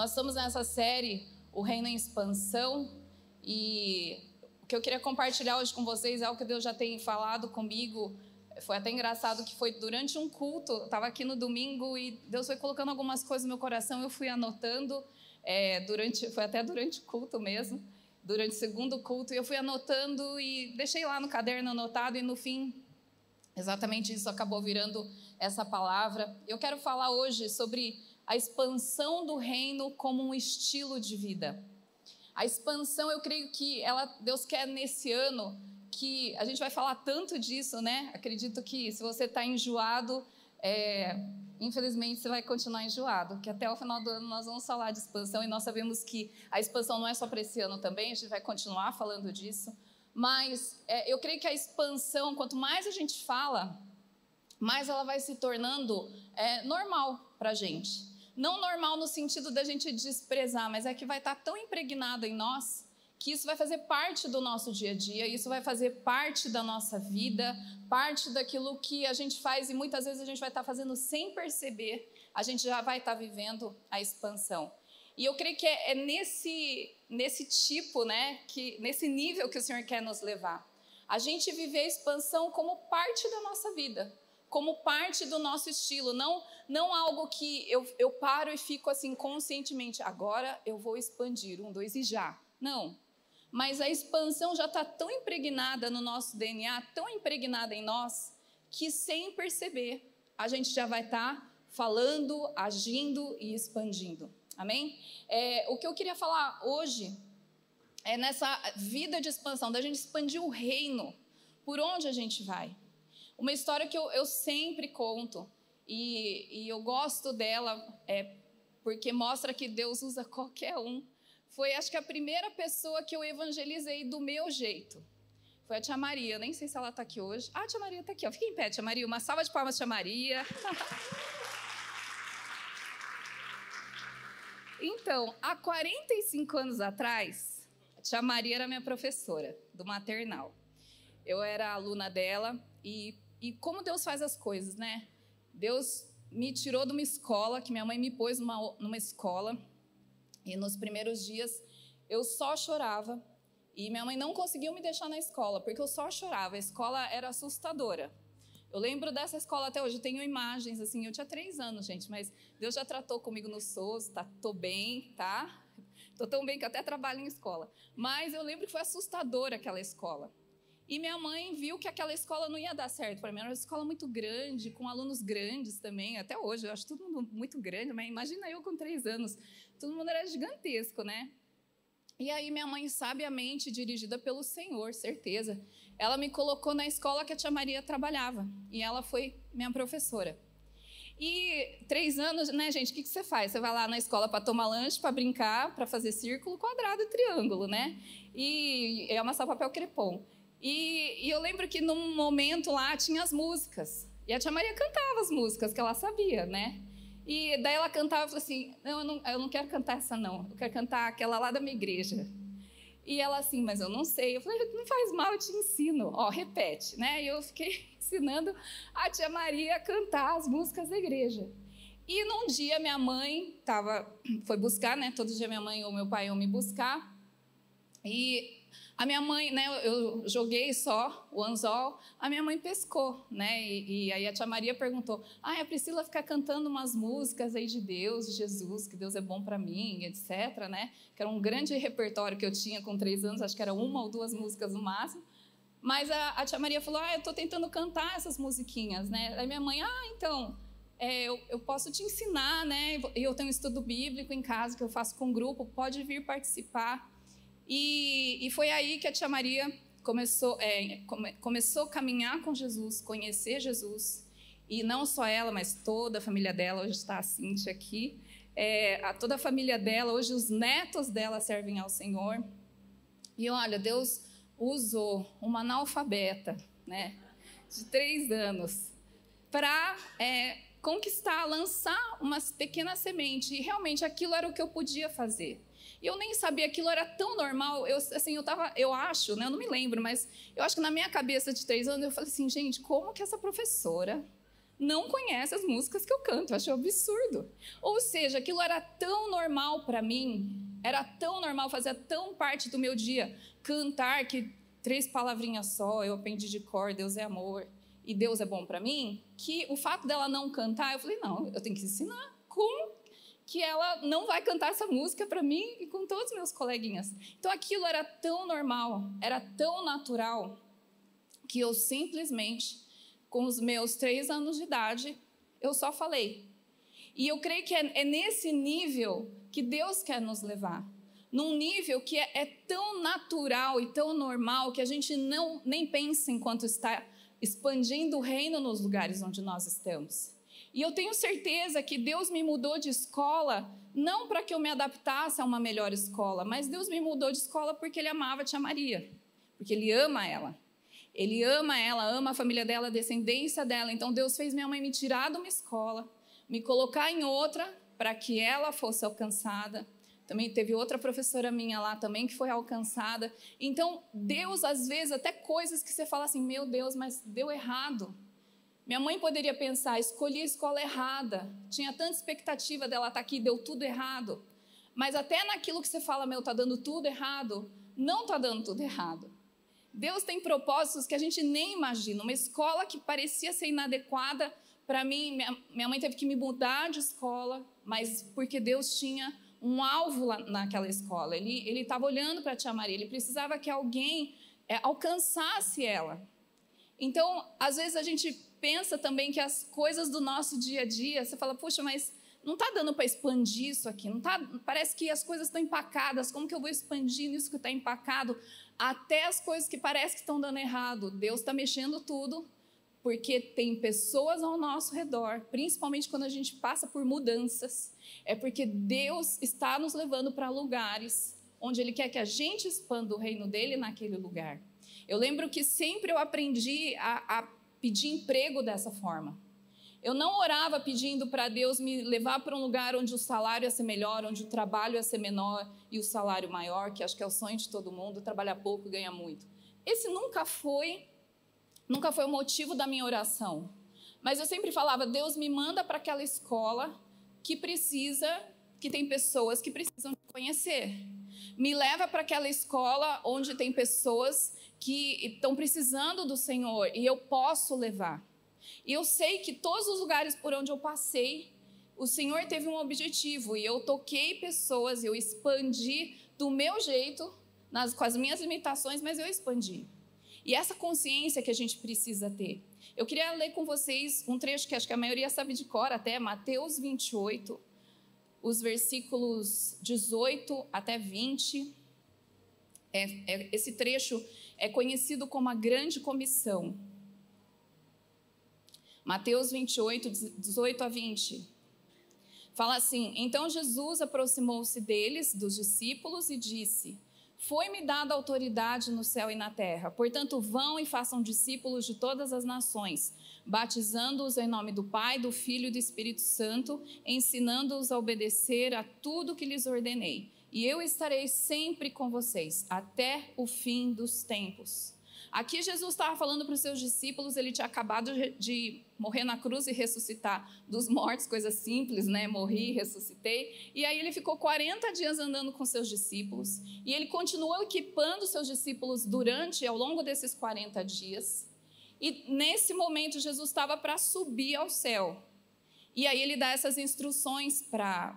Nós estamos nessa série, O Reino em Expansão, e o que eu queria compartilhar hoje com vocês é algo que Deus já tem falado comigo. Foi até engraçado que foi durante um culto, eu estava aqui no domingo e Deus foi colocando algumas coisas no meu coração, eu fui anotando, é, durante, foi até durante o culto mesmo, durante o segundo culto, e eu fui anotando e deixei lá no caderno anotado, e no fim, exatamente isso acabou virando essa palavra. Eu quero falar hoje sobre a expansão do reino como um estilo de vida. A expansão, eu creio que ela, Deus quer nesse ano que a gente vai falar tanto disso, né? Acredito que se você está enjoado, é, infelizmente você vai continuar enjoado, que até o final do ano nós vamos falar de expansão e nós sabemos que a expansão não é só para esse ano também, a gente vai continuar falando disso. Mas é, eu creio que a expansão, quanto mais a gente fala, mais ela vai se tornando é, normal para a gente. Não normal no sentido da gente desprezar, mas é que vai estar tão impregnado em nós que isso vai fazer parte do nosso dia a dia, isso vai fazer parte da nossa vida, parte daquilo que a gente faz e muitas vezes a gente vai estar fazendo sem perceber, a gente já vai estar vivendo a expansão. E eu creio que é, é nesse, nesse tipo, né, que, nesse nível que o Senhor quer nos levar. A gente viver a expansão como parte da nossa vida como parte do nosso estilo, não, não algo que eu, eu paro e fico assim conscientemente, agora eu vou expandir, um, dois e já. Não. Mas a expansão já está tão impregnada no nosso DNA, tão impregnada em nós, que sem perceber, a gente já vai estar tá falando, agindo e expandindo. Amém? É, o que eu queria falar hoje é nessa vida de expansão, da gente expandir o reino, por onde a gente vai. Uma história que eu, eu sempre conto, e, e, eu gosto dela é, porque mostra que Deus usa qualquer um. Foi, acho que, a primeira pessoa que eu evangelizei do meu jeito. Foi a tia Maria. Nem sei se ela está aqui hoje. Ah, a tia Maria está aqui. Ó. Fica em pé, tia Maria. Uma salva de palmas, tia Maria. então, há 45 anos atrás, a tia Maria era minha professora do maternal. Eu era aluna dela e e como Deus faz as coisas, né? Deus me tirou de uma escola, que minha mãe me pôs numa, numa escola, e nos primeiros dias eu só chorava, e minha mãe não conseguiu me deixar na escola, porque eu só chorava, a escola era assustadora. Eu lembro dessa escola até hoje, tenho imagens, assim, eu tinha três anos, gente, mas Deus já tratou comigo no SOS, tá, tô bem, tá? Tô tão bem que até trabalho em escola. Mas eu lembro que foi assustadora aquela escola. E minha mãe viu que aquela escola não ia dar certo para mim. Era uma escola muito grande, com alunos grandes também. Até hoje, eu acho todo mundo muito grande, mas imagina eu com três anos. Todo mundo era gigantesco, né? E aí minha mãe, sabiamente, dirigida pelo Senhor, certeza, ela me colocou na escola que a tia Maria trabalhava. E ela foi minha professora. E três anos, né, gente? O que, que você faz? Você vai lá na escola para tomar lanche, para brincar, para fazer círculo, quadrado e triângulo, né? E é amassar papel crepom. E, e, eu lembro que num momento lá tinha as músicas. E a tia Maria cantava as músicas que ela sabia, né? E daí ela cantava falou assim: não eu, não, eu não quero cantar essa, não. Eu quero cantar aquela lá da minha igreja. E ela assim, mas eu não sei. Eu falei: não faz mal, eu te ensino. Ó, repete, né? E eu fiquei ensinando a tia Maria a cantar as músicas da igreja. E num dia minha mãe tava, foi buscar, né? Todo dia minha mãe ou meu pai iam me buscar. E a minha mãe, né, eu joguei só o anzol, a minha mãe pescou, né? E, e, aí a tia Maria perguntou: "Ah, a Priscila fica cantando umas músicas aí de Deus, de Jesus, que Deus é bom para mim, etc, né? Que era um grande repertório que eu tinha com três anos, acho que era uma ou duas músicas no máximo. Mas a, a tia Maria falou: "Ah, eu estou tentando cantar essas musiquinhas, né?" Aí minha mãe: "Ah, então, é, eu, eu, posso te ensinar, né? Eu tenho um estudo bíblico em casa que eu faço com um grupo, pode vir participar." E, e foi aí que a tia Maria começou, é, come, começou a caminhar com Jesus, conhecer Jesus. E não só ela, mas toda a família dela. Hoje está a Cintia aqui. É, a toda a família dela, hoje os netos dela servem ao Senhor. E olha, Deus usou uma analfabeta, né, de três anos, para é, conquistar, lançar umas pequenas sementes. E realmente aquilo era o que eu podia fazer. E eu nem sabia aquilo era tão normal. Eu, assim, eu tava, eu acho, né? Eu não me lembro, mas eu acho que na minha cabeça de três anos eu falei assim, gente, como que essa professora não conhece as músicas que eu canto. Eu acho absurdo. Ou seja, aquilo era tão normal para mim, era tão normal, fazia tão parte do meu dia cantar que três palavrinhas só, eu aprendi de cor, Deus é amor e Deus é bom para mim, que o fato dela não cantar, eu falei, não, eu tenho que ensinar como que ela não vai cantar essa música para mim e com todos os meus coleguinhas. Então aquilo era tão normal, era tão natural, que eu simplesmente, com os meus três anos de idade, eu só falei. E eu creio que é, é nesse nível que Deus quer nos levar. Num nível que é, é tão natural e tão normal que a gente não nem pensa enquanto está expandindo o reino nos lugares onde nós estamos. E eu tenho certeza que Deus me mudou de escola não para que eu me adaptasse a uma melhor escola, mas Deus me mudou de escola porque Ele amava a Tia Maria, porque Ele ama ela. Ele ama ela, ama a família dela, a descendência dela. Então Deus fez minha mãe me tirar de uma escola, me colocar em outra para que ela fosse alcançada. Também teve outra professora minha lá também que foi alcançada. Então, Deus, às vezes, até coisas que você fala assim: meu Deus, mas deu errado. Minha mãe poderia pensar, escolhi a escola errada, tinha tanta expectativa dela estar aqui, deu tudo errado. Mas até naquilo que você fala, meu, está dando tudo errado, não está dando tudo errado. Deus tem propósitos que a gente nem imagina. Uma escola que parecia ser inadequada, para mim, minha, minha mãe teve que me mudar de escola, mas porque Deus tinha um alvo lá naquela escola. Ele estava olhando para a tia Maria, ele precisava que alguém é, alcançasse ela. Então, às vezes a gente pensa também que as coisas do nosso dia a dia, você fala, puxa, mas não está dando para expandir isso aqui, não tá, parece que as coisas estão empacadas, como que eu vou expandir isso que está empacado? Até as coisas que parece que estão dando errado, Deus está mexendo tudo, porque tem pessoas ao nosso redor, principalmente quando a gente passa por mudanças, é porque Deus está nos levando para lugares onde Ele quer que a gente expanda o reino dele naquele lugar. Eu lembro que sempre eu aprendi a, a pedir emprego dessa forma. Eu não orava pedindo para Deus me levar para um lugar onde o salário ia ser melhor, onde o trabalho ia ser menor e o salário maior, que acho que é o sonho de todo mundo, trabalhar pouco e ganhar muito. Esse nunca foi, nunca foi o motivo da minha oração. Mas eu sempre falava, Deus me manda para aquela escola que precisa, que tem pessoas que precisam te conhecer. Me leva para aquela escola onde tem pessoas que estão precisando do Senhor e eu posso levar. E eu sei que todos os lugares por onde eu passei, o Senhor teve um objetivo e eu toquei pessoas, eu expandi do meu jeito, nas, com as minhas limitações, mas eu expandi. E essa consciência que a gente precisa ter. Eu queria ler com vocês um trecho que acho que a maioria sabe de cor até, Mateus 28, os versículos 18 até 20. É, é, esse trecho é conhecido como a Grande Comissão. Mateus 28, 18 a 20. Fala assim: Então Jesus aproximou-se deles, dos discípulos, e disse: Foi-me dada autoridade no céu e na terra. Portanto, vão e façam discípulos de todas as nações, batizando-os em nome do Pai, do Filho e do Espírito Santo, ensinando-os a obedecer a tudo que lhes ordenei e eu estarei sempre com vocês até o fim dos tempos. Aqui Jesus estava falando para os seus discípulos, ele tinha acabado de morrer na cruz e ressuscitar dos mortos, coisa simples, né? Morri, ressuscitei. E aí ele ficou 40 dias andando com seus discípulos. E ele continuou equipando seus discípulos durante, ao longo desses 40 dias. E nesse momento Jesus estava para subir ao céu. E aí ele dá essas instruções para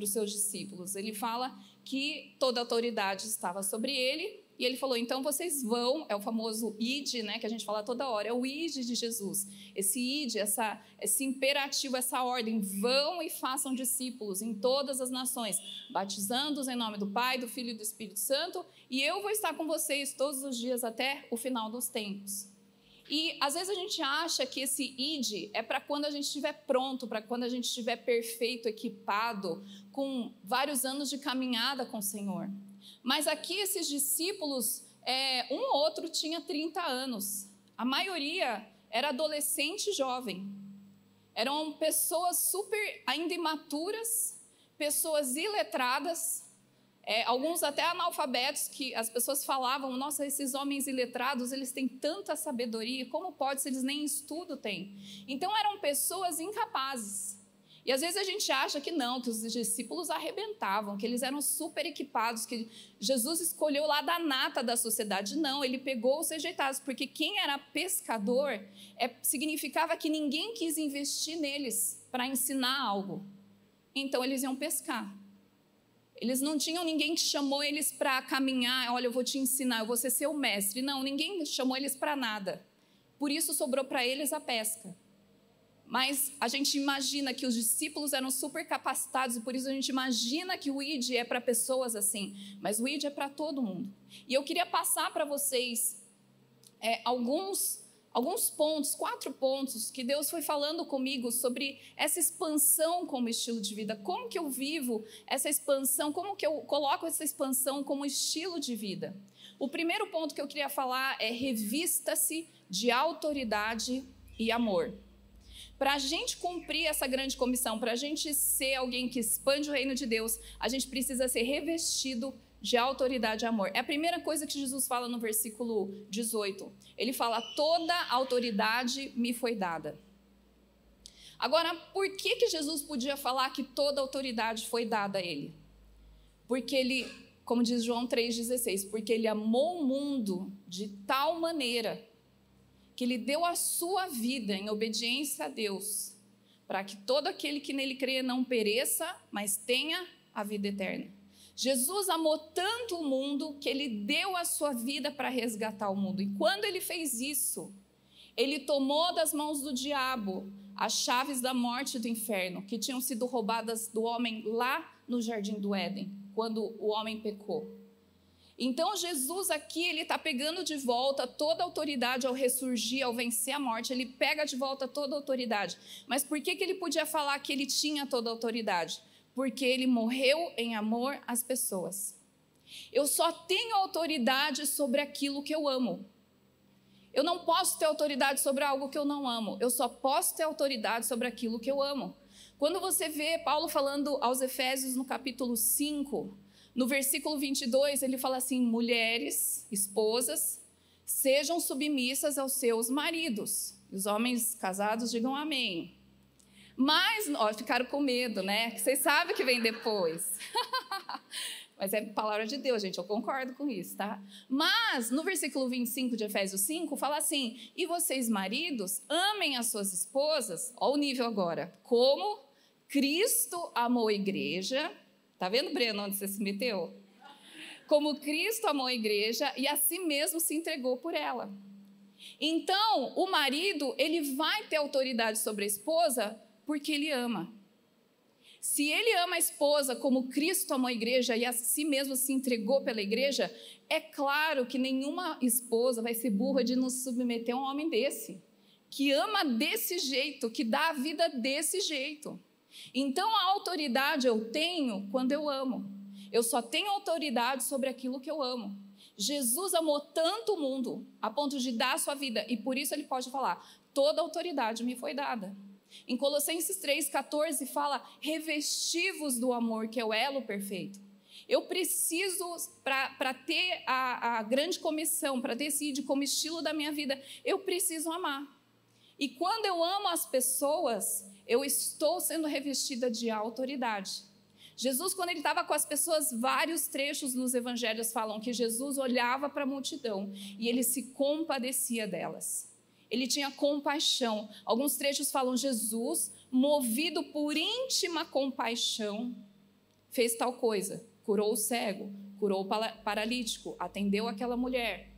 os seus discípulos. Ele fala que toda autoridade estava sobre ele, e ele falou: então vocês vão, é o famoso id, né, que a gente fala toda hora, é o id de Jesus. Esse id, essa, esse imperativo, essa ordem, vão e façam discípulos em todas as nações, batizando-os em nome do Pai, do Filho e do Espírito Santo, e eu vou estar com vocês todos os dias até o final dos tempos. E às vezes a gente acha que esse id é para quando a gente estiver pronto, para quando a gente estiver perfeito, equipado, com vários anos de caminhada com o Senhor. Mas aqui esses discípulos, é, um ou outro tinha 30 anos. A maioria era adolescente jovem. Eram pessoas super ainda imaturas, pessoas iletradas, É, alguns até analfabetos que as pessoas falavam, nossa, esses homens iletrados, eles têm tanta sabedoria, como pode se eles nem estudo têm? Então eram pessoas incapazes. E às vezes a gente acha que não, que os discípulos arrebentavam, que eles eram super equipados, que Jesus escolheu lá da nata da sociedade. Não, ele pegou os rejeitados, porque quem era pescador é, significava que ninguém quis investir neles para ensinar algo. Então eles iam pescar. Eles não tinham ninguém que chamou eles para caminhar, olha, eu vou te ensinar, eu vou ser seu mestre. Não, ninguém chamou eles para nada. Por isso sobrou para eles a pesca. Mas a gente imagina que os discípulos eram super capacitados e por isso a gente imagina que o ID é para pessoas assim. Mas o ID é para todo mundo. E eu queria passar para vocês é, alguns alguns pontos, quatro pontos que Deus foi falando comigo sobre essa expansão como estilo de vida. Como que eu vivo essa expansão? Como que eu coloco essa expansão como estilo de vida? O primeiro ponto que eu queria falar é revista-se de autoridade e amor. Para a gente cumprir essa grande comissão, para a gente ser alguém que expande o reino de Deus, a gente precisa ser revestido de autoridade e amor. É a primeira coisa que Jesus fala no versículo 18. Ele fala: Toda autoridade me foi dada. Agora, por que, que Jesus podia falar que toda autoridade foi dada a ele? Porque ele, como diz João 3,16, porque ele amou o mundo de tal maneira que ele deu a sua vida em obediência a Deus, para que todo aquele que nele crê não pereça, mas tenha a vida eterna. Jesus amou tanto o mundo que ele deu a sua vida para resgatar o mundo. E quando ele fez isso, ele tomou das mãos do diabo as chaves da morte e do inferno, que tinham sido roubadas do homem lá no jardim do Éden, quando o homem pecou. Então Jesus aqui ele está pegando de volta toda a autoridade ao ressurgir, ao vencer a morte. Ele pega de volta toda a autoridade. Mas por que, que ele podia falar que ele tinha toda a autoridade? Porque ele morreu em amor às pessoas. Eu só tenho autoridade sobre aquilo que eu amo. Eu não posso ter autoridade sobre algo que eu não amo. Eu só posso ter autoridade sobre aquilo que eu amo. Quando você vê Paulo falando aos Efésios no capítulo 5, no versículo 22, ele fala assim: mulheres, esposas, sejam submissas aos seus maridos. Os homens casados digam amém. Mas, ó, ficaram com medo, né? Que vocês sabem que vem depois. Mas é palavra de Deus, gente, eu concordo com isso, tá? Mas, no versículo 25 de Efésios 5, fala assim: E vocês, maridos, amem as suas esposas, ó o nível agora, como Cristo amou a igreja. Tá vendo, Breno, onde você se meteu? Como Cristo amou a igreja e a si mesmo se entregou por ela. Então, o marido, ele vai ter autoridade sobre a esposa porque ele ama. Se ele ama a esposa como Cristo amou a igreja e a si mesmo se entregou pela igreja, é claro que nenhuma esposa vai ser burra de nos submeter a um homem desse, que ama desse jeito, que dá a vida desse jeito. Então a autoridade eu tenho quando eu amo. Eu só tenho autoridade sobre aquilo que eu amo. Jesus amou tanto o mundo a ponto de dar a sua vida, e por isso ele pode falar: toda autoridade me foi dada. Em Colossenses 3,14 fala: revestivos do amor, que é o elo perfeito. Eu preciso, para ter a, a grande comissão, para decidir como estilo da minha vida, eu preciso amar. E quando eu amo as pessoas, eu estou sendo revestida de autoridade. Jesus, quando ele estava com as pessoas, vários trechos nos evangelhos falam que Jesus olhava para a multidão e ele se compadecia delas ele tinha compaixão. Alguns trechos falam: Jesus, movido por íntima compaixão, fez tal coisa, curou o cego, curou o paralítico, atendeu aquela mulher.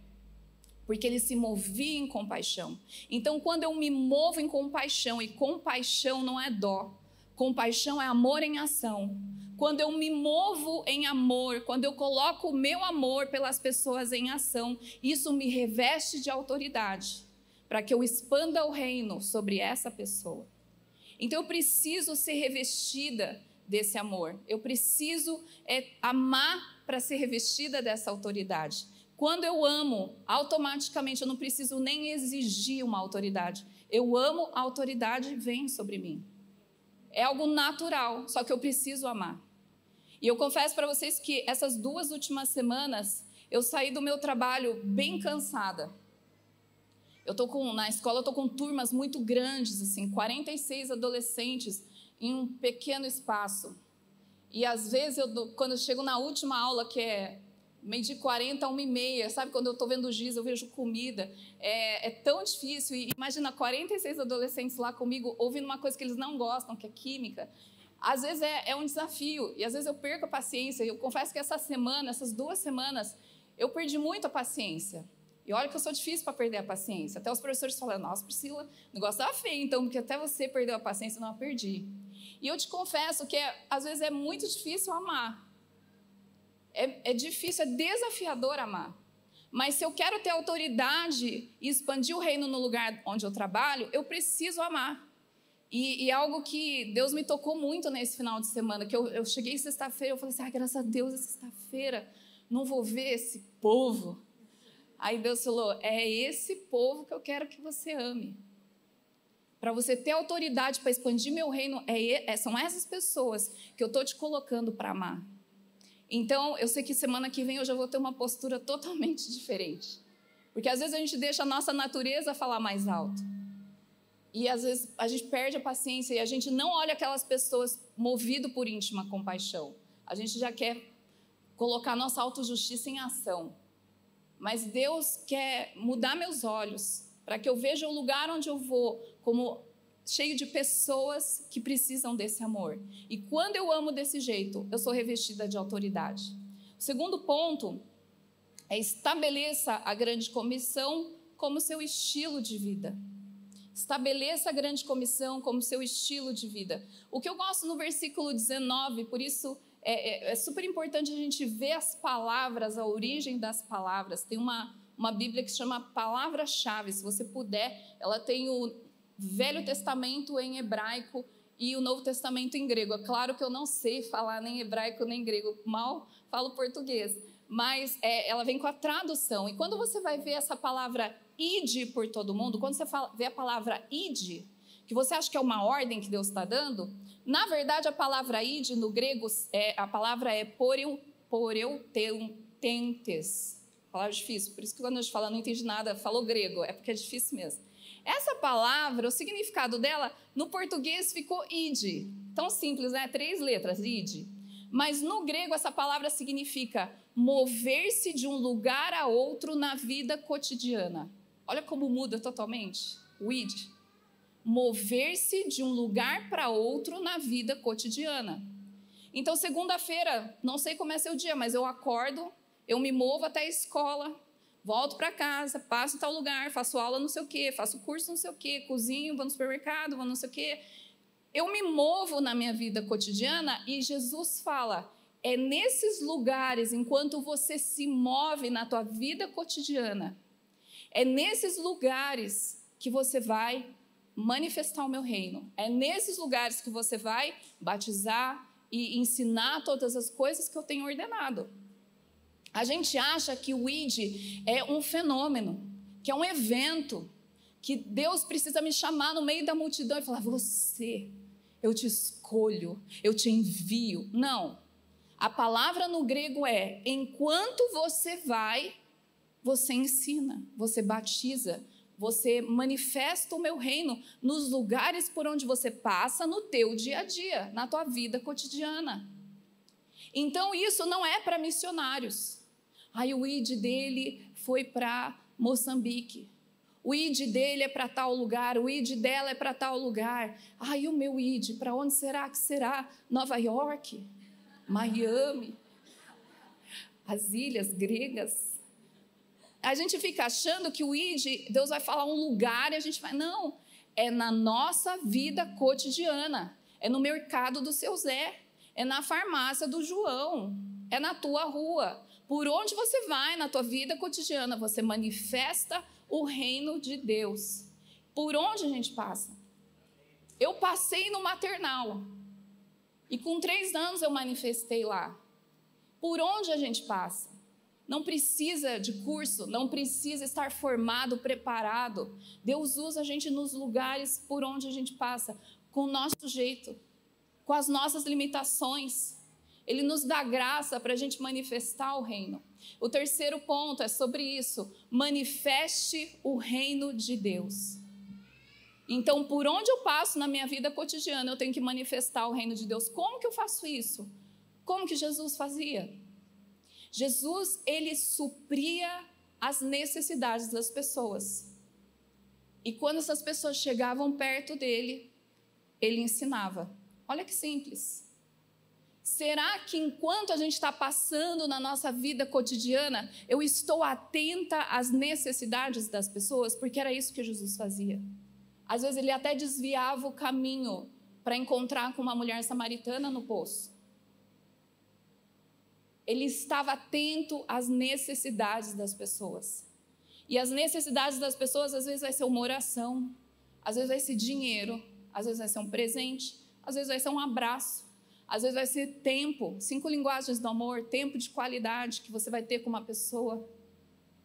Porque ele se movia em compaixão. Então, quando eu me movo em compaixão, e compaixão não é dó, compaixão é amor em ação. Quando eu me movo em amor, quando eu coloco o meu amor pelas pessoas em ação, isso me reveste de autoridade para que eu expanda o reino sobre essa pessoa. Então eu preciso ser revestida desse amor. Eu preciso é, amar para ser revestida dessa autoridade. Quando eu amo, automaticamente eu não preciso nem exigir uma autoridade. Eu amo, a autoridade vem sobre mim. É algo natural, só que eu preciso amar. E eu confesso para vocês que essas duas últimas semanas eu saí do meu trabalho bem cansada. Eu tô com na escola eu tô com turmas muito grandes assim, 46 adolescentes em um pequeno espaço. E às vezes eu quando eu chego na última aula que é meio de 40 a 1 e meia, sabe? Quando eu estou vendo giz, eu vejo comida. É, é, tão difícil. E imagina 46 adolescentes lá comigo ouvindo uma coisa que eles não gostam, que é química. Às vezes é, é um desafio. E às vezes eu perco a paciência. Eu confesso que essa semana, essas duas semanas, eu perdi muito a paciência. E olha que eu sou difícil para perder a paciência. Até os professores falam, nossa, Priscila, o negócio estava feio, então, porque até você perdeu a paciência, não a perdi. E eu te confesso que é, às vezes é muito difícil amar. É, é difícil, é desafiador amar. Mas se eu quero ter autoridade e expandir o reino no lugar onde eu trabalho, eu preciso amar. E, e algo que Deus me tocou muito nesse final de semana, que eu, eu cheguei sexta-feira, eu falei assim, ah, graças a Deus, é sexta-feira, não vou ver esse povo. Aí Deus falou, é esse povo que eu quero que você ame. Para você ter autoridade para expandir meu reino, é, é, são essas pessoas que eu estou te colocando para amar. Então, eu sei que semana que vem eu já vou ter uma postura totalmente diferente. Porque às vezes a gente deixa a nossa natureza falar mais alto. E às vezes a gente perde a paciência e a gente não olha aquelas pessoas movido por íntima compaixão. A gente já quer colocar nossa autojustiça em ação. Mas Deus quer mudar meus olhos para que eu veja o lugar onde eu vou como cheio de pessoas que precisam desse amor. E quando eu amo desse jeito, eu sou revestida de autoridade. O segundo ponto é estabeleça a grande comissão como seu estilo de vida. Estabeleça a grande comissão como seu estilo de vida. O que eu gosto no versículo 19, por isso é, é, é super importante a gente ver as palavras, a origem das palavras. Tem uma, uma Bíblia que se chama Palavra-Chave. Se você puder, ela tem o Velho Testamento em hebraico e o Novo Testamento em grego. É claro que eu não sei falar nem hebraico nem grego, mal falo português, mas é, ela vem com a tradução. E quando você vai ver essa palavra ide por todo mundo, quando você fala, vê a palavra ide, que você acha que é uma ordem que Deus está dando, na verdade a palavra ide no grego, é, a palavra é poreu, poreutentes. Palavra difícil, por isso que quando a gente fala não entendi nada, falou grego, é porque é difícil mesmo. Essa palavra, o significado dela, no português ficou id. Tão simples, né? Três letras, id. Mas no grego, essa palavra significa mover-se de um lugar a outro na vida cotidiana. Olha como muda totalmente o id. Mover-se de um lugar para outro na vida cotidiana. Então, segunda-feira, não sei como é seu dia, mas eu acordo, eu me movo até a escola, volto para casa, passo em tal lugar, faço aula não sei o quê, faço curso não sei o quê, cozinho, vou no supermercado, vou não sei o quê. Eu me movo na minha vida cotidiana e Jesus fala: é nesses lugares, enquanto você se move na tua vida cotidiana, é nesses lugares que você vai manifestar o meu reino. É nesses lugares que você vai batizar e ensinar todas as coisas que eu tenho ordenado. A gente acha que o ID é um fenômeno, que é um evento, que Deus precisa me chamar no meio da multidão e falar: Você, eu te escolho, eu te envio. Não. A palavra no grego é: enquanto você vai, você ensina, você batiza, você manifesta o meu reino nos lugares por onde você passa no teu dia a dia, na tua vida cotidiana. Então isso não é para missionários. Aí o ID dele foi para Moçambique. O ID dele é para tal lugar, o ID dela é para tal lugar. Aí o meu ID, para onde será que será? Nova York? Miami? As ilhas gregas? A gente fica achando que o ID, Deus vai falar um lugar e a gente vai. Não, é na nossa vida cotidiana. É no mercado do seu Zé. É na farmácia do João. É na tua rua. Por onde você vai na tua vida cotidiana, você manifesta o reino de Deus. Por onde a gente passa? Eu passei no maternal. E com três anos eu manifestei lá. Por onde a gente passa? Não precisa de curso, não precisa estar formado, preparado. Deus usa a gente nos lugares por onde a gente passa, com o nosso jeito, com as nossas limitações. Ele nos dá graça para a gente manifestar o reino. O terceiro ponto é sobre isso: manifeste o reino de Deus. Então, por onde eu passo na minha vida cotidiana, eu tenho que manifestar o reino de Deus. Como que eu faço isso? Como que Jesus fazia? Jesus, ele supria as necessidades das pessoas. E quando essas pessoas chegavam perto dele, ele ensinava. Olha que simples. Será que enquanto a gente está passando na nossa vida cotidiana, eu estou atenta às necessidades das pessoas? Porque era isso que Jesus fazia. Às vezes ele até desviava o caminho para encontrar com uma mulher samaritana no poço. Ele estava atento às necessidades das pessoas. E as necessidades das pessoas, às vezes, vai ser uma oração, às vezes vai ser dinheiro, às vezes vai ser um presente, às vezes vai ser um abraço, às vezes vai ser tempo, cinco linguagens do amor, tempo de qualidade que você vai ter com uma pessoa.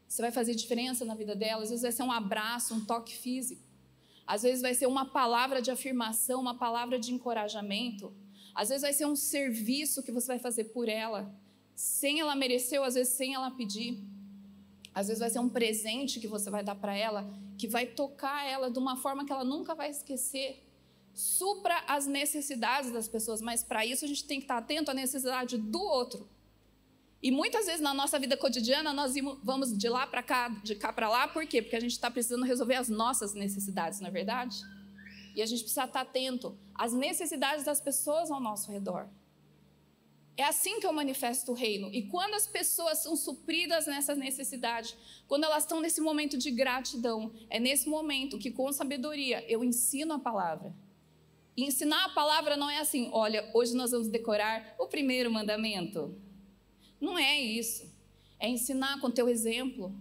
Você vai fazer diferença na vida dela, às vezes vai ser um abraço, um toque físico. Às vezes vai ser uma palavra de afirmação, uma palavra de encorajamento. Às vezes vai ser um serviço que você vai fazer por ela, sem ela merecer, ou às vezes sem ela pedir. Às vezes vai ser um presente que você vai dar para ela, que vai tocar ela de uma forma que ela nunca vai esquecer. Supra as necessidades das pessoas, mas para isso a gente tem que estar atento à necessidade do outro. E muitas vezes na nossa vida cotidiana nós vamos de lá para cá, de cá para lá, por quê? Porque a gente está precisando resolver as nossas necessidades, não é verdade? E a gente precisa estar atento às necessidades das pessoas ao nosso redor. É assim que eu manifesto o reino. E quando as pessoas são supridas nessa necessidade, quando elas estão nesse momento de gratidão, é nesse momento que, com sabedoria, eu ensino a palavra. E ensinar a palavra não é assim, olha, hoje nós vamos decorar o primeiro mandamento. Não é isso. É ensinar com teu exemplo.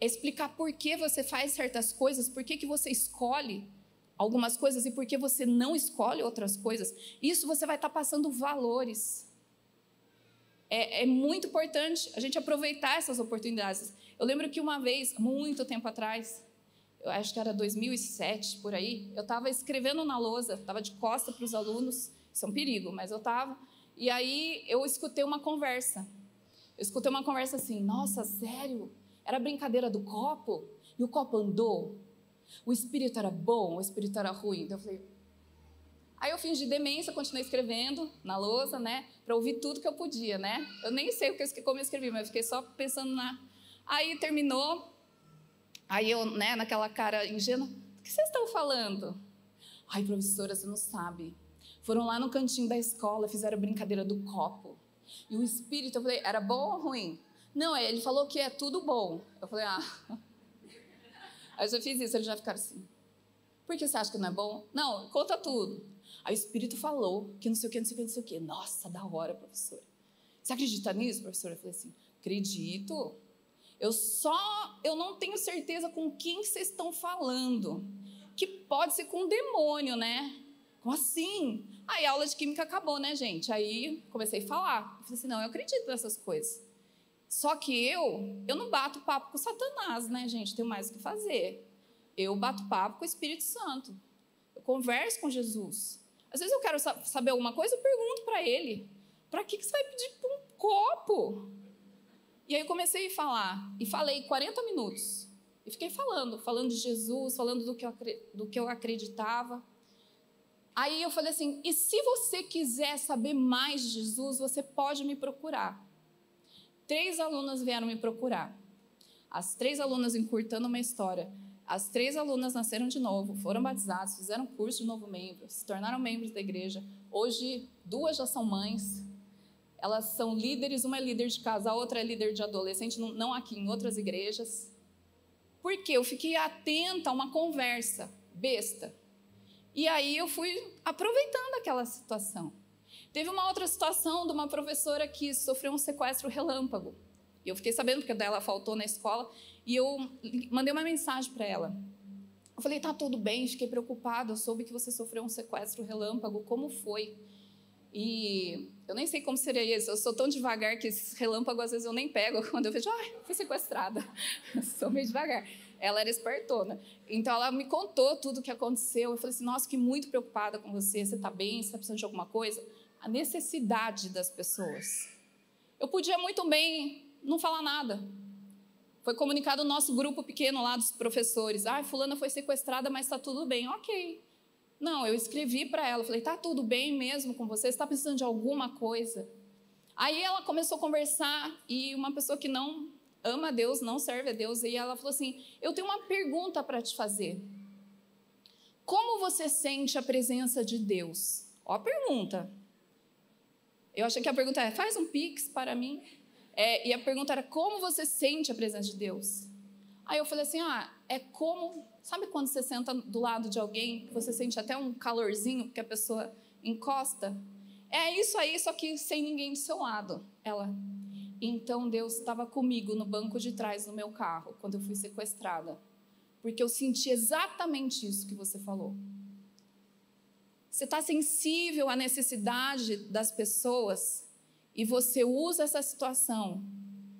É explicar por que você faz certas coisas, por que, que você escolhe algumas coisas e por que você não escolhe outras coisas. Isso você vai estar passando valores. É, é, muito importante a gente aproveitar essas oportunidades. Eu lembro que uma vez, muito tempo atrás, eu acho que era 2007 por aí, eu estava escrevendo na lousa, estava de costa para os alunos, isso é um perigo, mas eu estava. E aí eu escutei uma conversa eu escutei uma conversa assim: nossa, sério? Era brincadeira do copo? E o copo andou? O espírito era bom, o espírito era ruim? Então eu falei. Aí eu fingi demência, continuei escrevendo na lousa, né? Para ouvir tudo que eu podia, né? Eu nem sei o que, como eu escrevi, mas eu fiquei só pensando na. Aí terminou. Aí eu, né, naquela cara ingênua: o que vocês estão falando? Ai, professora, você não sabe. Foram lá no cantinho da escola, fizeram brincadeira do copo. E o espírito, eu falei, era bom ou ruim? Não, ele falou que é tudo bom. Eu falei, ah. Aí eu já fiz isso, eles já ficaram assim. Por que você acha que não é bom? Não, conta tudo. Aí o espírito falou que não sei o que, não sei o que, não sei o que. Nossa, da hora, professora. Você acredita nisso, professora? Eu falei assim, acredito. Eu só, eu não tenho certeza com quem vocês estão falando. Que pode ser com um demônio, né? Como assim? Aí a aula de química acabou, né, gente? Aí comecei a falar. Eu falei assim: não, eu acredito nessas coisas. Só que eu, eu não bato papo com Satanás, né, gente? Tenho mais o que fazer. Eu bato papo com o Espírito Santo. Eu converso com Jesus. Às vezes eu quero saber alguma coisa, eu pergunto para ele: para que, que você vai pedir um copo? E aí eu comecei a falar. E falei 40 minutos. E fiquei falando, falando de Jesus, falando do que eu, do que eu acreditava. Aí eu falei assim: e se você quiser saber mais de Jesus, você pode me procurar. Três alunas vieram me procurar. As três alunas, encurtando uma história, as três alunas nasceram de novo, foram batizadas, fizeram curso de novo membro, se tornaram membros da igreja. Hoje, duas já são mães. Elas são líderes, uma é líder de casa, a outra é líder de adolescente, não aqui, em outras igrejas. Porque eu fiquei atenta a uma conversa besta. E aí eu fui aproveitando aquela situação. Teve uma outra situação de uma professora que sofreu um sequestro relâmpago. Eu fiquei sabendo porque dela faltou na escola e eu mandei uma mensagem para ela. Eu falei: "Tá tudo bem, fiquei preocupada, eu soube que você sofreu um sequestro relâmpago, como foi?" E eu nem sei como seria isso. Eu sou tão devagar que esses relâmpagos às vezes eu nem pego quando eu vejo, ai, fui sequestrada. Eu sou meio devagar. Ela era espertona. Então ela me contou tudo o que aconteceu. Eu falei assim: nossa, que muito preocupada com você. Você está bem? Você está precisando de alguma coisa? a necessidade das pessoas. Eu podia muito bem não falar nada. Foi comunicado no nosso grupo pequeno lá dos professores. Ah, fulana foi sequestrada, mas está tudo bem. Ok. Não, eu escrevi para ela, falei, tá tudo bem mesmo com você? Você está precisando de alguma coisa? Aí ela começou a conversar e uma pessoa que não ama a Deus, não serve a Deus, e ela falou assim: Eu tenho uma pergunta para te fazer. Como você sente a presença de Deus? Ó a pergunta. Eu achei que a pergunta é: faz um pix para mim. É, e a pergunta era: como você sente a presença de Deus? Aí eu falei assim: ah, é como. Sabe quando você senta do lado de alguém, você sente até um calorzinho, porque a pessoa encosta? É isso aí, só que sem ninguém do seu lado. Ela, então Deus estava comigo no banco de trás do meu carro quando eu fui sequestrada. Porque eu senti exatamente isso que você falou. Você está sensível à necessidade das pessoas e você usa essa situação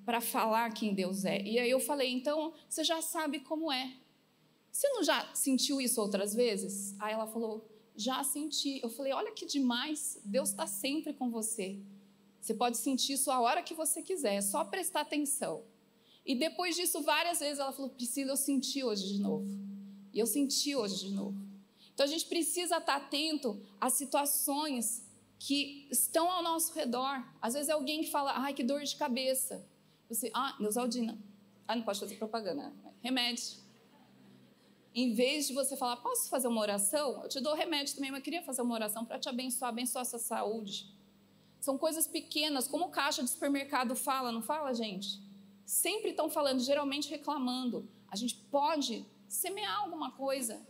para falar quem Deus é. E aí eu falei, então você já sabe como é. Você não já sentiu isso outras vezes? Aí ela falou, já senti. Eu falei, olha que demais, Deus está sempre com você. Você pode sentir isso a hora que você quiser, é só prestar atenção. E depois disso, várias vezes ela falou: Priscila, eu senti hoje de novo. E eu senti hoje de novo. Então a gente precisa estar atento às situações que estão ao nosso redor. Às vezes é alguém que fala: ai, que dor de cabeça. Você, ah, Neusaldina. Ah, não pode fazer propaganda. Remédio. Em vez de você falar, posso fazer uma oração? Eu te dou remédio também, mas eu queria fazer uma oração para te abençoar, abençoar a sua saúde. São coisas pequenas, como o caixa de supermercado fala, não fala, gente? Sempre estão falando, geralmente reclamando. A gente pode semear alguma coisa.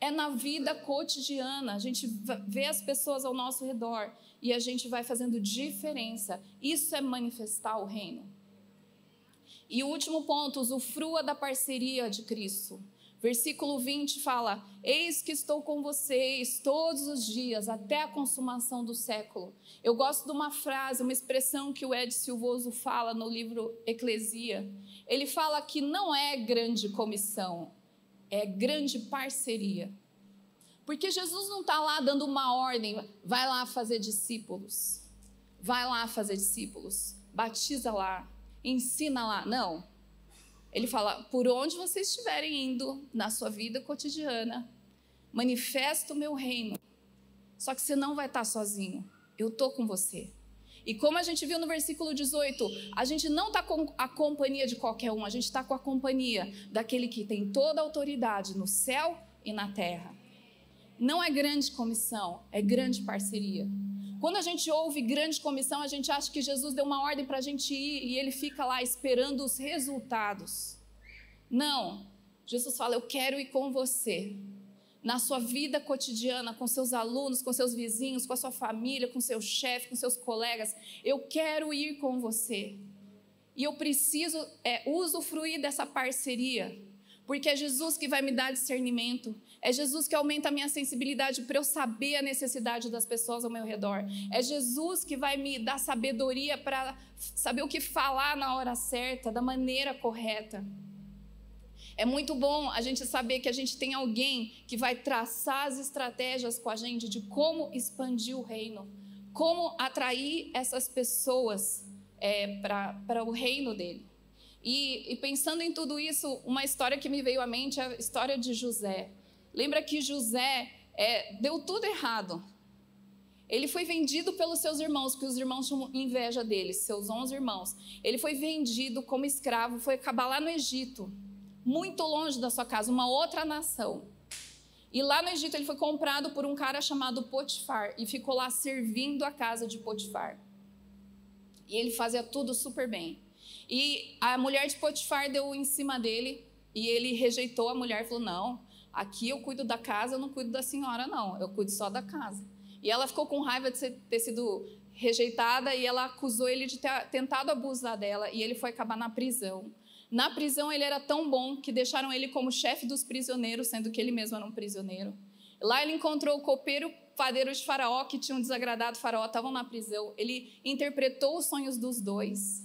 É na vida cotidiana. A gente vê as pessoas ao nosso redor e a gente vai fazendo diferença. Isso é manifestar o reino. E o último ponto, usufrua da parceria de Cristo. Versículo 20 fala: Eis que estou com vocês todos os dias, até a consumação do século. Eu gosto de uma frase, uma expressão que o Ed Silvoso fala no livro Eclesia. Ele fala que não é grande comissão, é grande parceria. Porque Jesus não está lá dando uma ordem, vai lá fazer discípulos, vai lá fazer discípulos, batiza lá, ensina lá. Não. Ele fala: por onde vocês estiverem indo na sua vida cotidiana, manifesta o meu reino. Só que você não vai estar sozinho. Eu estou com você. E como a gente viu no versículo 18, a gente não está com a companhia de qualquer um, a gente está com a companhia daquele que tem toda a autoridade no céu e na terra. Não é grande comissão, é grande parceria. Quando a gente ouve grande comissão, a gente acha que Jesus deu uma ordem para a gente ir e ele fica lá esperando os resultados. Não. Jesus fala: Eu quero ir com você. Na sua vida cotidiana, com seus alunos, com seus vizinhos, com a sua família, com seu chefe, com seus colegas. Eu quero ir com você. E eu preciso é, usufruir dessa parceria. Porque é Jesus que vai me dar discernimento, é Jesus que aumenta a minha sensibilidade para eu saber a necessidade das pessoas ao meu redor. É Jesus que vai me dar sabedoria para saber o que falar na hora certa, da maneira correta. É muito bom a gente saber que a gente tem alguém que vai traçar as estratégias com a gente de como expandir o reino, como atrair essas pessoas é, para o reino dele. E, e pensando em tudo isso, uma história que me veio à mente é a história de José. Lembra que José é, deu tudo errado. Ele foi vendido pelos seus irmãos, porque os irmãos tinham inveja dele, seus onze irmãos. Ele foi vendido como escravo, foi acabar lá no Egito, muito longe da sua casa, uma outra nação. E lá no Egito ele foi comprado por um cara chamado Potifar e ficou lá servindo a casa de Potifar. E ele fazia tudo super bem. E a mulher de Potifar deu em cima dele e ele rejeitou a mulher e falou: Não, Aqui eu cuido da casa, eu não cuido da senhora, não. Eu cuido só da casa. E ela ficou com raiva de ter sido rejeitada e ela acusou ele de ter tentado abusar dela e ele foi acabar na prisão. Na prisão ele era tão bom que deixaram ele como chefe dos prisioneiros, sendo que ele mesmo era um prisioneiro. Lá ele encontrou o copeiro padeiro de Faraó que tinham desagradado Faraó, estavam na prisão. Ele interpretou os sonhos dos dois.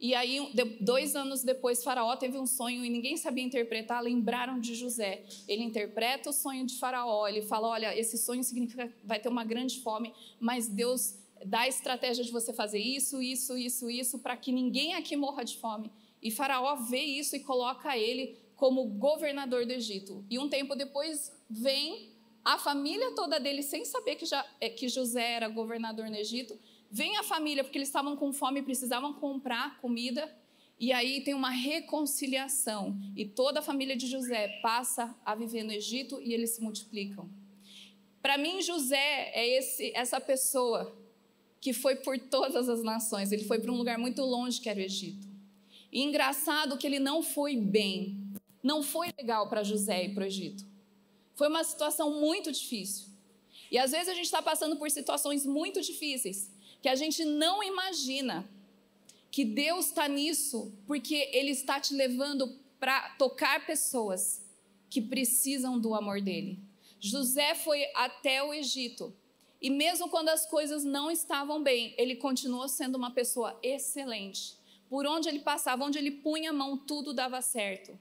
E aí, dois anos depois, Faraó teve um sonho e ninguém sabia interpretar. Lembraram de José. Ele interpreta o sonho de Faraó. Ele fala: Olha, esse sonho significa que vai ter uma grande fome, mas Deus dá a estratégia de você fazer isso, isso, isso, isso, para que ninguém aqui morra de fome. E Faraó vê isso e coloca ele como governador do Egito. E um tempo depois vem a família toda dele, sem saber que, já, é, que José era governador no Egito, Vem a família, porque eles estavam com fome e precisavam comprar comida. E aí tem uma reconciliação. E toda a família de José passa a viver no Egito e eles se multiplicam. Para mim, José é esse, essa pessoa que foi por todas as nações. Ele foi para um lugar muito longe que era o Egito. E engraçado que ele não foi bem. Não foi legal para José ir para o Egito. Foi uma situação muito difícil. E às vezes a gente está passando por situações muito difíceis que a gente não imagina que Deus está nisso, porque Ele está te levando para tocar pessoas que precisam do amor dele. José foi até o Egito. E mesmo quando as coisas não estavam bem, ele continuou sendo uma pessoa excelente. Por onde ele passava, onde ele punha a mão, tudo dava certo.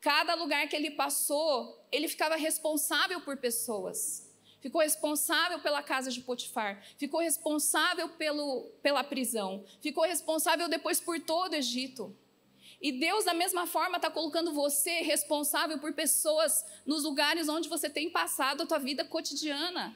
Cada lugar que ele passou, ele ficava responsável por pessoas ficou responsável pela casa de Potifar, ficou responsável pelo, pela prisão, ficou responsável depois por todo o Egito. E Deus, da mesma forma, está colocando você responsável por pessoas nos lugares onde você tem passado a tua vida cotidiana.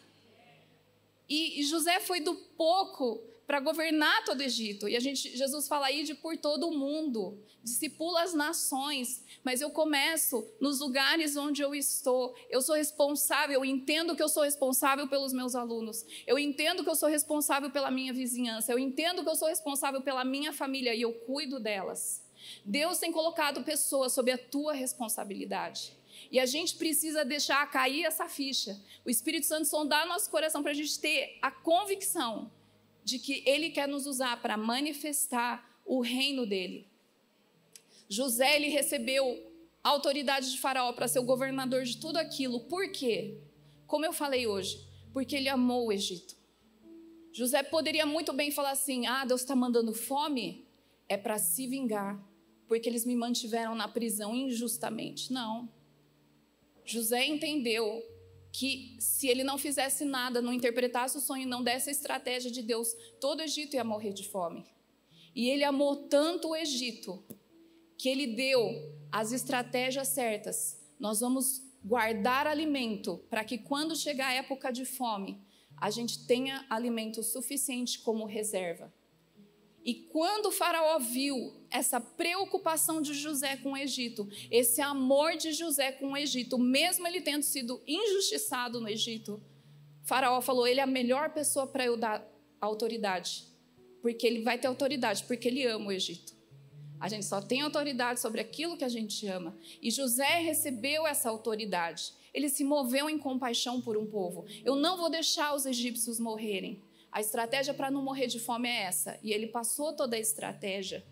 E, José foi do pouco para governar todo o Egito. E a gente, Jesus fala aí de por todo o mundo, discipula as nações, mas eu começo nos lugares onde eu estou. Eu sou responsável, eu entendo que eu sou responsável pelos meus alunos. Eu entendo que eu sou responsável pela minha vizinhança. Eu entendo que eu sou responsável pela minha família e eu cuido delas. Deus tem colocado pessoas sob a tua responsabilidade. E a gente precisa deixar cair essa ficha. O Espírito Santo sondar nosso coração para a gente ter a convicção de que Ele quer nos usar para manifestar o reino dele. José ele recebeu autoridade de Faraó para ser o governador de tudo aquilo. Por quê? Como eu falei hoje, porque ele amou o Egito. José poderia muito bem falar assim: ah, Deus está mandando fome, é para se vingar, porque eles me mantiveram na prisão injustamente. Não. José entendeu que se ele não fizesse nada, não interpretasse o sonho, não desse a estratégia de Deus, todo o Egito ia morrer de fome. E ele amou tanto o Egito que ele deu as estratégias certas. Nós vamos guardar alimento para que quando chegar a época de fome, a gente tenha alimento suficiente como reserva. E quando o Faraó viu essa preocupação de José com o Egito, esse amor de José com o Egito, mesmo ele tendo sido injustiçado no Egito, Faraó falou: ele é a melhor pessoa para eu dar autoridade, porque ele vai ter autoridade, porque ele ama o Egito. A gente só tem autoridade sobre aquilo que a gente ama. E José recebeu essa autoridade. Ele se moveu em compaixão por um povo. Eu não vou deixar os egípcios morrerem. A estratégia para não morrer de fome é essa. E ele passou toda a estratégia.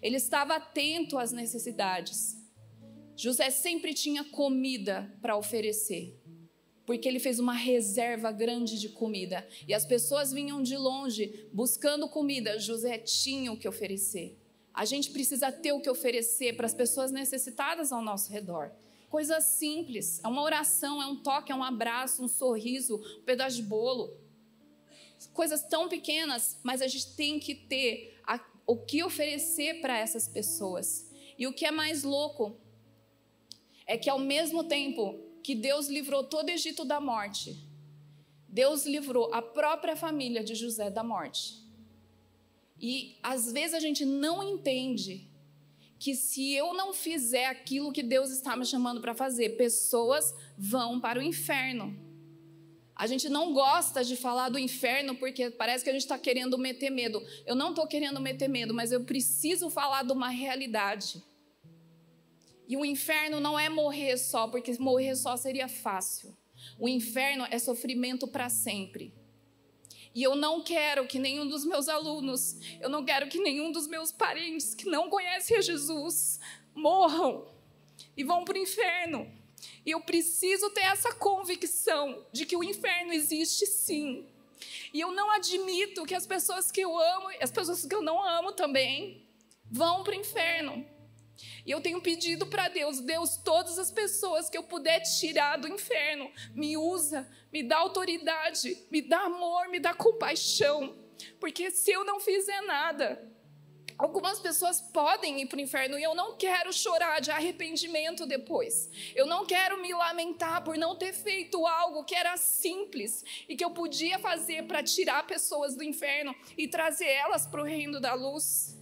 Ele estava atento às necessidades. José sempre tinha comida para oferecer, porque ele fez uma reserva grande de comida. E as pessoas vinham de longe buscando comida. José tinha o que oferecer. A gente precisa ter o que oferecer para as pessoas necessitadas ao nosso redor. Coisa simples, é uma oração, é um toque, é um abraço, um sorriso, um pedaço de bolo. Coisas tão pequenas, mas a gente tem que ter a, o que oferecer para essas pessoas. E o que é mais louco é que ao mesmo tempo que Deus livrou todo o Egito da morte, Deus livrou a própria família de José da morte. E às vezes a gente não entende que se eu não fizer aquilo que Deus está me chamando para fazer, pessoas vão para o inferno. A gente não gosta de falar do inferno porque parece que a gente está querendo meter medo. Eu não estou querendo meter medo, mas eu preciso falar de uma realidade. E o inferno não é morrer só, porque morrer só seria fácil. O inferno é sofrimento para sempre. E eu não quero que nenhum dos meus alunos, eu não quero que nenhum dos meus parentes que não conhecem a Jesus morram e vão para o inferno. E eu preciso ter essa convicção de que o inferno existe sim. E eu não admito que as pessoas que eu amo, as pessoas que eu não amo também, vão para o inferno. E eu tenho pedido para Deus, Deus, todas as pessoas que eu puder tirar do inferno, me usa, me dá autoridade, me dá amor, me dá compaixão. Porque se eu não fizer nada, Algumas pessoas podem ir para o inferno e eu não quero chorar de arrependimento depois. Eu não quero me lamentar por não ter feito algo que era simples e que eu podia fazer para tirar pessoas do inferno e trazer elas para o reino da luz.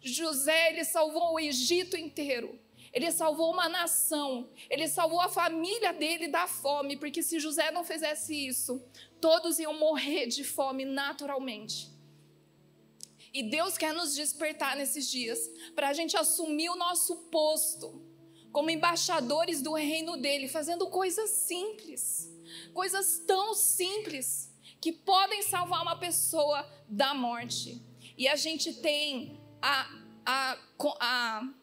José, ele salvou o Egito inteiro. Ele salvou uma nação. Ele salvou a família dele da fome, porque se José não fizesse isso, todos iam morrer de fome naturalmente. E Deus quer nos despertar nesses dias para a gente assumir o nosso posto como embaixadores do reino dele, fazendo coisas simples, coisas tão simples que podem salvar uma pessoa da morte. E a gente tem a, a, a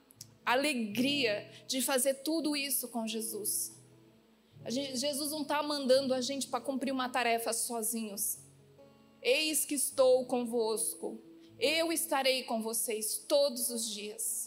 alegria de fazer tudo isso com Jesus. Gente, Jesus não está mandando a gente para cumprir uma tarefa sozinhos. Eis que estou convosco eu estarei com vocês todos os dias.